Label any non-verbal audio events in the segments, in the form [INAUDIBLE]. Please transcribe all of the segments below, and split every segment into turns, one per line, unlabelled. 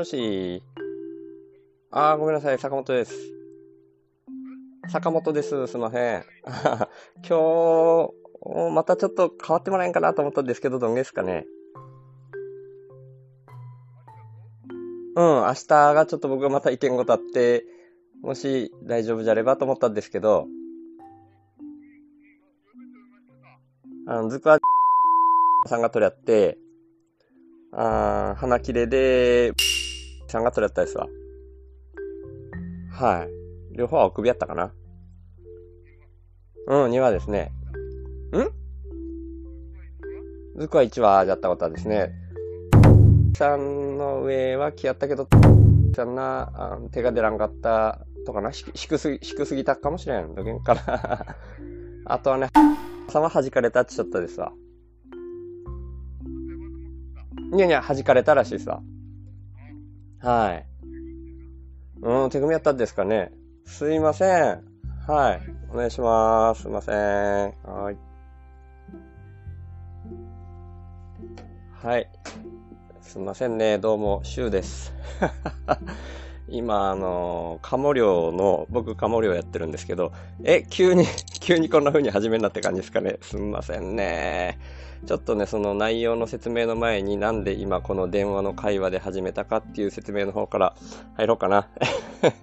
もし。あー、ごめんなさい。坂本です。坂本です。すいません。[LAUGHS] 今日、またちょっと変わってもらえんかなと思ったんですけど、どんですかね。うん、明日がちょっと僕がまた意見ごとあって、もし大丈夫じゃればと思ったんですけど、あの、ずくわさんが取り合って、あー花切れで、さんが取り合ったですわ。はい。両方はお首やったかなうん、2話ですね。ん？ずくは1話じゃったことはですね、さんの上は来やったけど、さんな、あ手が出らんかったとかな、低すぎ、低すぎたかもしれん。どげんから。[LAUGHS] あとはね、さは弾かれたっちょっとですわ。いやいや、弾かれたらしいですわ。はい。うん、手組みやったんですかね。すいません。はい。お願いします。すいません。はい。はい。すいませんね。どうも、シュウです。今、あの、カモ漁の、僕カモ漁やってるんですけど、え、急に、[LAUGHS] 急にこんな風に始めんなって感じですかね。すみませんね。ちょっとね、その内容の説明の前になんで今この電話の会話で始めたかっていう説明の方から入ろうかな。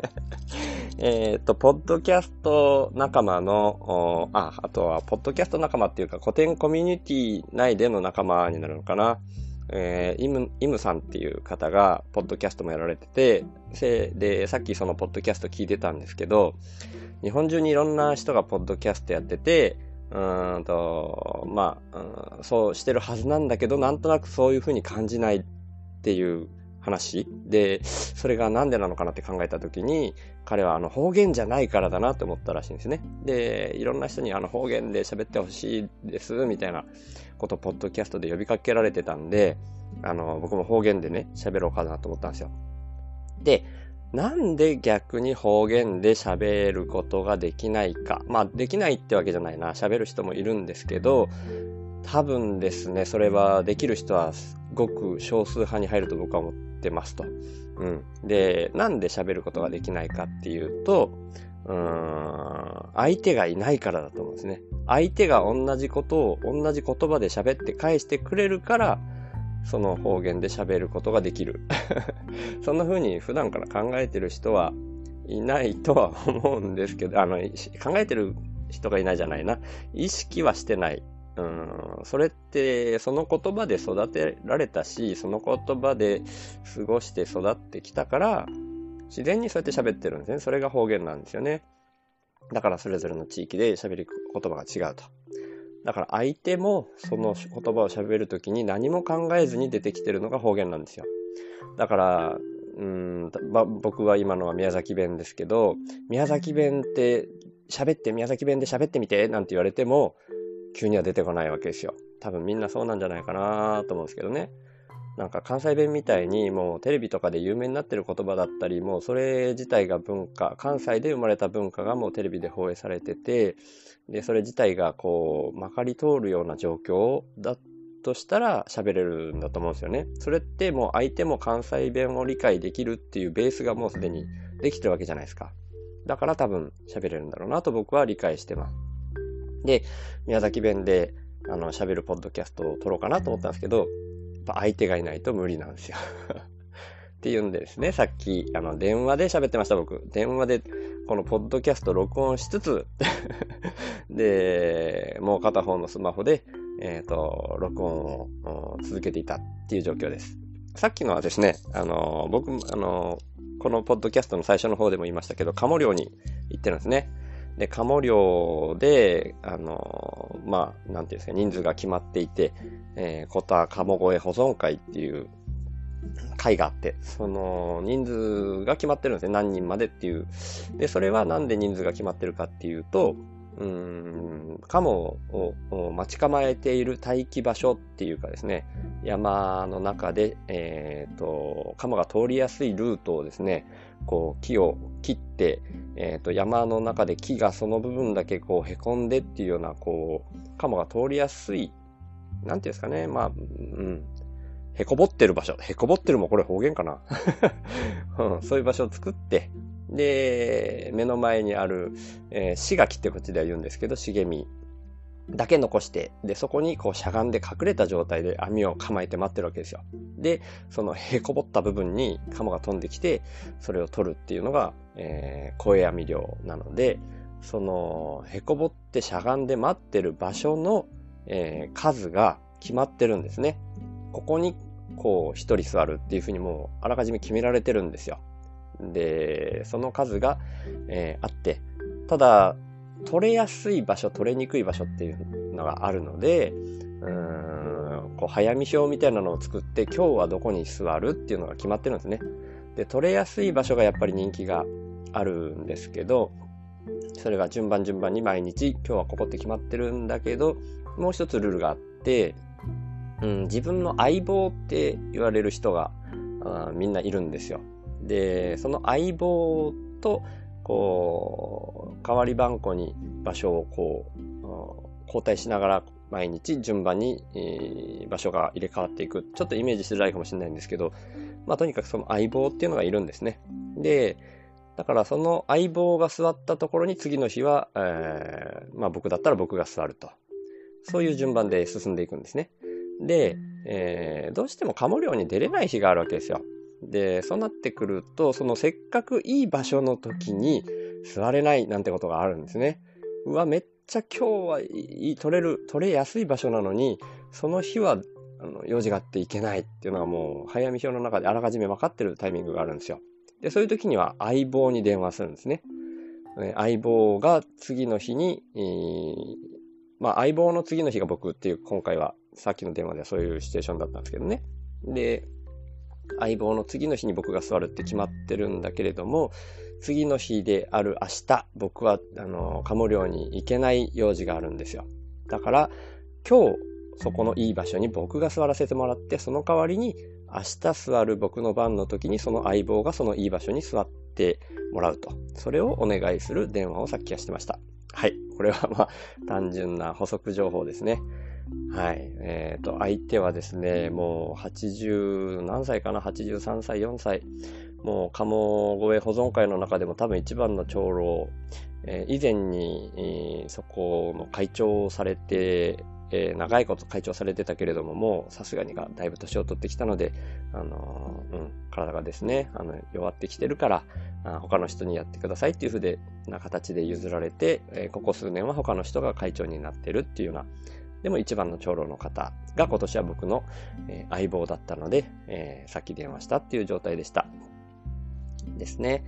[LAUGHS] えっと、ポッドキャスト仲間の、あ、あとは、ポッドキャスト仲間っていうか、古典コミュニティ内での仲間になるのかな。えー、イム、イムさんっていう方が、ポッドキャストもやられてて、せで、さっきそのポッドキャスト聞いてたんですけど、日本中にいろんな人がポッドキャストやってて、うんと、まあ、うん、そうしてるはずなんだけど、なんとなくそういうふうに感じないっていう話で、それがなんでなのかなって考えたときに、彼はあの方言じゃないからだなと思ったらしいんですね。で、いろんな人にあの方言で喋ってほしいです、みたいなことをポッドキャストで呼びかけられてたんで、あの、僕も方言でね、喋ろうかなと思ったんですよ。で、なんで逆に方言で喋ることができないか。まあ、できないってわけじゃないな。喋る人もいるんですけど、多分ですね、それはできる人はごく少数派に入ると僕は思ってますと。うん。で、なんで喋ることができないかっていうと、うーん、相手がいないからだと思うんですね。相手が同じことを同じ言葉で喋って返してくれるから、その方言で喋ることができる。[LAUGHS] そんな風に普段から考えてる人はいないとは思うんですけど、あの、考えてる人がいないじゃないな。意識はしてない。うん、それって、その言葉で育てられたし、その言葉で過ごして育ってきたから、自然にそうやって喋ってるんですね。それが方言なんですよね。だからそれぞれの地域で喋る言葉が違うと。だから相手もその言葉を喋るときに何も考えずに出てきてるのが方言なんですよ。だから、うん、僕は今のは宮崎弁ですけど、宮崎弁って喋って宮崎弁で喋ってみてなんて言われても、急には出てこないわけですよ。多分みんなそうなんじゃないかなと思うんですけどね。なんか関西弁みたいにもうテレビとかで有名になってる言葉だったり、もうそれ自体が文化、関西で生まれた文化がもうテレビで放映されてて、で、それ自体がこう、まかり通るような状況だとしたら喋れるんだと思うんですよね。それってもう相手も関西弁を理解できるっていうベースがもうすでにできてるわけじゃないですか。だから多分喋れるんだろうなと僕は理解してます。で、宮崎弁であの喋るポッドキャストを撮ろうかなと思ったんですけど、やっぱ相手がいないと無理なんですよ。[LAUGHS] っていうんでですね、さっきあの電話で喋ってました僕。電話でこのポッドキャスト録音しつつ [LAUGHS] で、もう片方のスマホで、えっ、ー、と、録音を続けていたっていう状況です。さっきのはですね、あの、僕、あの、このポッドキャストの最初の方でも言いましたけど、カモ漁に行ってるんですね。で、カモ漁で、あの、まあ、なんていうんですか、人数が決まっていて、えー、コタカモ越え保存会っていう会があって、その人数が決まってるんですね。何人までっていう。で、それはなんで人数が決まってるかっていうと、うーん、カモを待ち構えている待機場所っていうかですね、山の中で、えっ、ー、と、カモが通りやすいルートをですね、こう木を切って、え、ー、と、山の中で木がその部分だけこう凹んでっていうような、こう、カモが通りやすい、なんていうんですかね、まあ、うん、へこぼってる場所。へこぼってるもこれ方言かな、[LAUGHS] うん、そういう場所を作って、で、目の前にある、えー、しがきってこっちでは言うんですけど、茂みだけ残して、で、そこにこうしゃがんで隠れた状態で網を構えて待ってるわけですよ。で、そのへこぼった部分にカモが飛んできて、それを取るっていうのが、えー、声網漁なので、その、へこぼってしゃがんで待ってる場所の、えー、数が決まってるんですね。ここに、こう、一人座るっていうふうにもう、あらかじめ決められてるんですよ。で、その数が、えー、あって、ただ、取れやすい場所、取れにくい場所っていうのがあるので、うーん、こう、早見表みたいなのを作って、今日はどこに座るっていうのが決まってるんですね。で、取れやすい場所がやっぱり人気があるんですけど、それが順番順番に毎日、今日はここって決まってるんだけど、もう一つルールがあって、うん、自分の相棒って言われる人があみんないるんですよ。で、その相棒と、こう、代わり番号に場所をこう、交代しながら毎日順番に、え、場所が入れ替わっていく。ちょっとイメージしづらいかもしれないんですけど、まあとにかくその相棒っていうのがいるんですね。で、だからその相棒が座ったところに次の日は、えー、まあ僕だったら僕が座ると。そういう順番で進んでいくんですね。で、えー、どうしてもカモ漁に出れない日があるわけですよ。で、そうなってくると、そのせっかくいい場所の時に座れないなんてことがあるんですね。うわ、めっちゃ今日はいい、取れる、取れやすい場所なのに、その日はあの用事があっていけないっていうのがもう、早見表の中であらかじめ分かってるタイミングがあるんですよ。で、そういう時には相棒に電話するんですね。相棒が次の日に、えー、まあ相棒の次の日が僕っていう今回はさっきの電話ではそういうシチュエーションだったんですけどね。で、相棒の次の日に僕が座るって決まってるんだけれども、次の日である明日、僕は、あの、鴨漁に行けない用事があるんですよ。だから、今日、そこのいい場所に僕が座らせてもらって、その代わりに、明日座る僕の番の時に、その相棒がそのいい場所に座ってもらうと。それをお願いする電話をさっきはしてました。はい。これはまあ、単純な補足情報ですね。はい。えっ、ー、と、相手はですね、もう80、何歳かな ?83 歳、4歳。もう、鴨越え保存会の中でも多分一番の長老。えー、以前に、えー、そこの会長をされて、えー、長いこと会長されてたけれども、もうさすがにがだいぶ年を取ってきたので、あのー、うん、体がですね、あの、弱ってきてるから、あ他の人にやってくださいっていうふうな形で譲られて、え、ここ数年は他の人が会長になってるっていうような、でも一番の長老の方が今年は僕の、えー、相棒だったので、えー、さっき電話したっていう状態でした。ですね。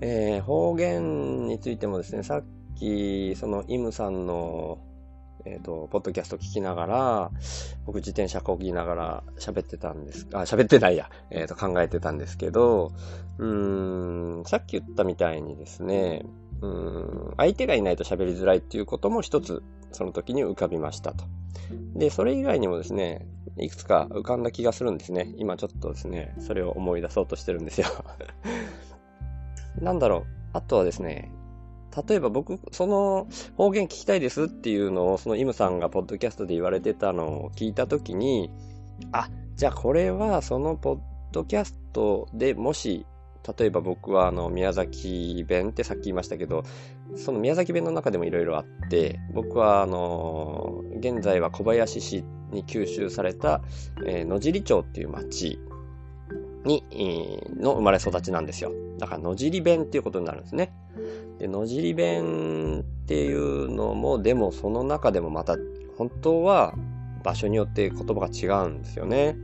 えー、方言についてもですね、さっき、そのイムさんの、えっ、ー、と、ポッドキャスト聞きながら、僕自転車こぎながら喋ってたんです、あ、喋ってないや、えっ、ー、と、考えてたんですけど、うん、さっき言ったみたいにですね、うん、相手がいないと喋りづらいっていうことも一つその時に浮かびましたと。で、それ以外にもですね、いくつか浮かんだ気がするんですね。今ちょっとですね、それを思い出そうとしてるんですよ。[LAUGHS] なんだろう。あとはですね、例えば僕、その方言聞きたいですっていうのを、そのイムさんがポッドキャストで言われてたのを聞いたときに、あ、じゃあこれはそのポッドキャストでもし例えば僕はあの宮崎弁ってさっき言いましたけど、その宮崎弁の中でもいろいろあって、僕はあの、現在は小林市に吸収された、えー、野尻町っていう町に、の生まれ育ちなんですよ。だから野尻弁っていうことになるんですね。で、野尻弁っていうのも、でもその中でもまた本当は場所によって言葉が違うんですよね。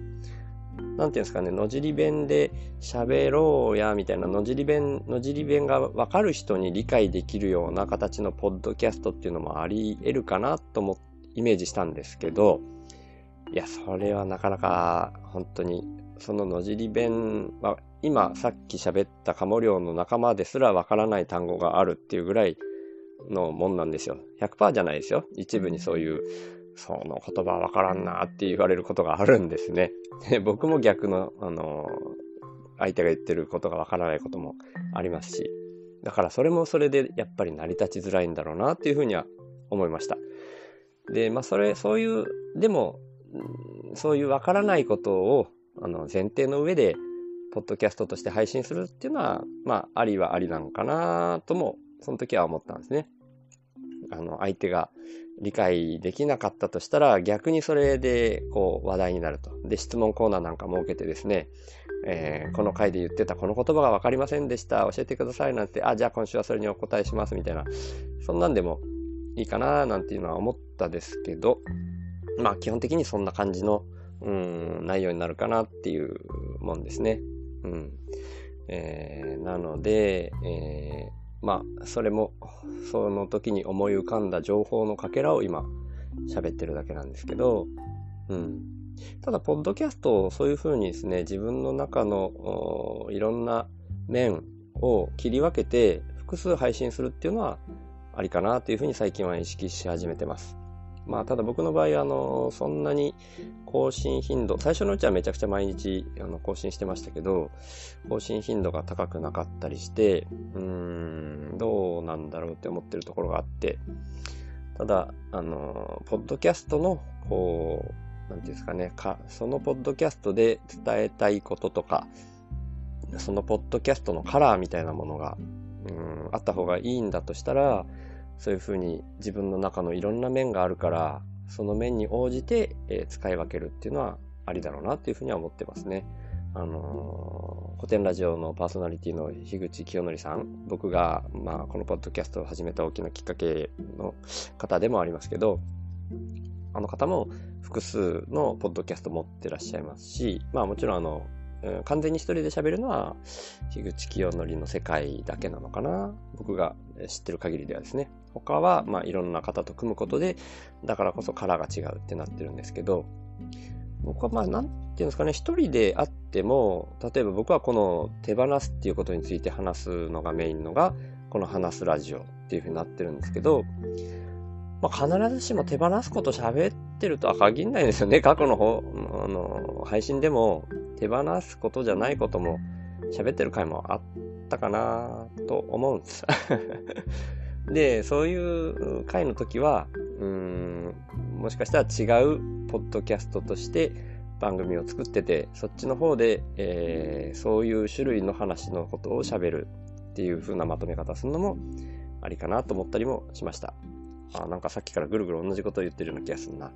なんていうんですかね、野尻弁で喋ろうや、みたいな、野尻弁、野尻弁がわかる人に理解できるような形のポッドキャストっていうのもあり得るかなともイメージしたんですけど、いや、それはなかなか本当に、その野尻弁は、今さっき喋ったカモ漁の仲間ですらわからない単語があるっていうぐらいのもんなんですよ。100%じゃないですよ。一部にそういうその言葉わからんなって言われることがあるんですね。で僕も逆の、あの、相手が言ってることがわからないこともありますし、だからそれもそれでやっぱり成り立ちづらいんだろうなっていうふうには思いました。で、まあそれ、そういう、でもそういうわからないことを、あの、前提の上で、ポッドキャストとして配信するっていうのは、まあ、ありはありなのかなとも、その時は思ったんですね。あの、相手が理解できなかったとしたら、逆にそれで、こう、話題になると。で、質問コーナーなんか設けてですね、えー、この回で言ってたこの言葉が分かりませんでした。教えてくださいなんて、あ、じゃあ今週はそれにお答えしますみたいな、そんなんでもいいかななんていうのは思ったですけど、まあ基本的にそんな感じの、うん、内容になるかなっていうもんですね。うん。えー、なので、えー、まあ、それも、その時に思い浮かんだ情報のかけらを今、喋ってるだけなんですけど、うん。ただ、ポッドキャストをそういうふうにですね、自分の中のいろんな面を切り分けて複数配信するっていうのはありかなというふうに最近は意識し始めてます。まあ、ただ僕の場合、あの、そんなに更新頻度、最初のうちはめちゃくちゃ毎日あの更新してましたけど、更新頻度が高くなかったりして、うーん、どうなんだろうって思ってるところがあって、ただ、あの、ポッドキャストの、こう、なんていうんですかね、か、そのポッドキャストで伝えたいこととか、そのポッドキャストのカラーみたいなものが、うん、あった方がいいんだとしたら、そういうふうに自分の中のいろんな面があるから、その面に応じて、えー、使い分けるっていうのはありだろうなっていうふうには思ってますね。あのー、古典ラジオのパーソナリティの樋口清則さん、僕が、まあ、このポッドキャストを始めた大きなきっかけの方でもありますけど、あの方も複数のポッドキャスト持ってらっしゃいますし、まあもちろんあの、完全に一人で喋るのは、樋口清則の世界だけなのかな。僕が知ってる限りではですね。他は、まあいろんな方と組むことで、だからこそカラーが違うってなってるんですけど、僕はまあなんていうんですかね、一人であっても、例えば僕はこの手放すっていうことについて話すのがメインのが、この話すラジオっていうふうになってるんですけど、まあ、必ずしも手放すこと喋ってるとは限らないんですよね。過去の方、あの、配信でも手放すことじゃないことも喋ってる回もあったかなと思うんです。で、そういう回の時は、うん、もしかしたら違うポッドキャストとして番組を作ってて、そっちの方で、えー、そういう種類の話のことを喋るっていう風なまとめ方するのもありかなと思ったりもしました。あなんかさっきからぐるぐる同じことを言ってるような気がするな。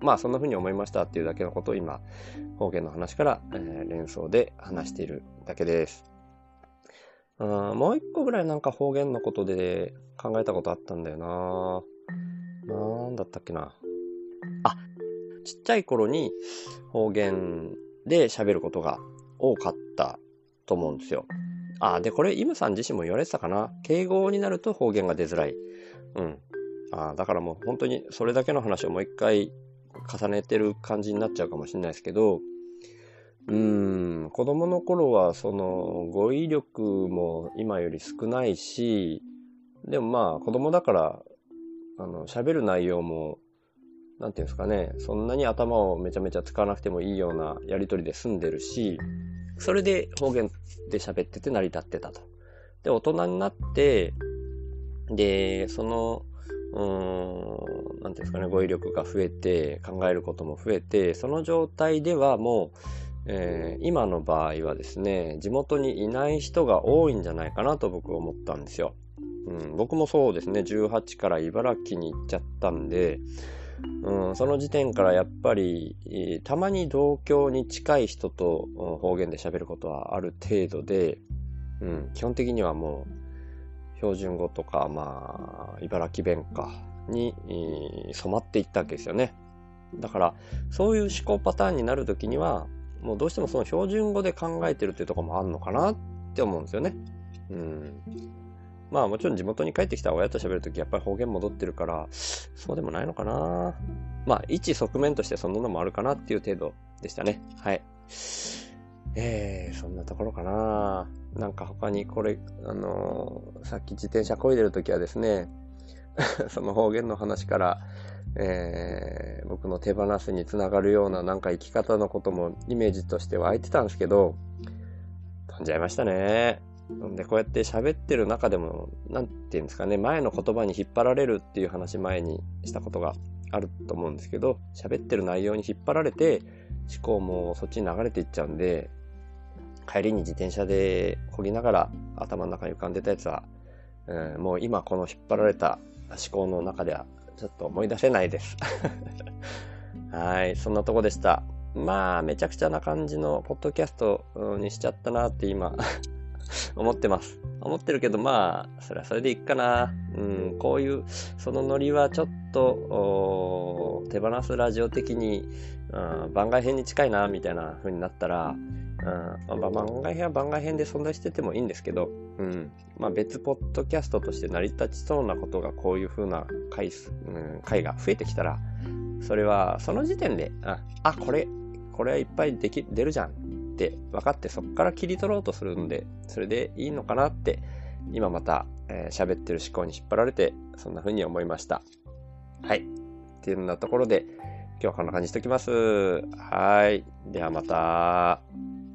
まあそんな風に思いましたっていうだけのことを今、方言の話から、えー、連想で話しているだけです。もう一個ぐらいなんか方言のことで考えたことあったんだよななんだったっけな。あ、ちっちゃい頃に方言で喋ることが多かったと思うんですよ。あ、で、これ、イムさん自身も言われてたかな。敬語になると方言が出づらい。うん。あだからもう本当にそれだけの話をもう一回重ねてる感じになっちゃうかもしれないですけど、うーん、子供の頃はその語彙力も今より少ないし、でもまあ子供だから、あの、喋る内容も、なんていうんですかね、そんなに頭をめちゃめちゃ使わなくてもいいようなやりとりで済んでるし、それで方言で喋ってて成り立ってたと。で、大人になって、で、その、うーん、なんていうんですかね、語彙力が増えて、考えることも増えて、その状態ではもう、えー、今の場合はですね、地元にいない人が多いんじゃないかなと僕思ったんですよ。うん、僕もそうですね、18から茨城に行っちゃったんで、うん、その時点からやっぱり、えー、たまに同郷に近い人と方言で喋ることはある程度で、うん、基本的にはもう標準語とか、まあ、茨城弁かに、染まっていったわけですよね。だから、そういう思考パターンになるときには、もうどうしてもその標準語で考えてるっていうところもあるのかなって思うんですよね。うん。まあもちろん地元に帰ってきた親と喋るときやっぱり方言戻ってるから、そうでもないのかな。まあ一側面としてそんなのもあるかなっていう程度でしたね。はい。えー、そんなところかな。なんか他にこれ、あのー、さっき自転車こいでるときはですね、[LAUGHS] その方言の話から、えー、僕の手放すにつながるようななんか生き方のこともイメージとして湧いてたんですけど、飛んじゃいましたね。で、こうやって喋ってる中でも、なんていうんですかね、前の言葉に引っ張られるっていう話前にしたことがあると思うんですけど、喋ってる内容に引っ張られて、思考もそっちに流れていっちゃうんで、帰りに自転車で漕ぎながら頭の中に浮かんでたやつは、うん、もう今この引っ張られた思考の中ではちょっと思い出せないです。[LAUGHS] はい、そんなとこでした。まあ、めちゃくちゃな感じのポッドキャストにしちゃったなって今 [LAUGHS] 思ってます。思ってるけど、まあ、それはそれでいいかな。うん、こういう、そのノリはちょっと、手放すラジオ的に、うん、番外編に近いな、みたいな風になったら、うん、まあ、番外編は番外編で存在しててもいいんですけど、うん、まあ別ポッドキャストとして成り立ちそうなことがこういう風な回数、うん、回が増えてきたら、それはその時点で、あ、あこれ、これはいっぱいでき、出るじゃんって分かってそこから切り取ろうとするんで、それでいいのかなって、今また喋、えー、ってる思考に引っ張られて、そんな風に思いました。はい。っていうようなところで、今日はこんな感じにしときます。はい。ではまた。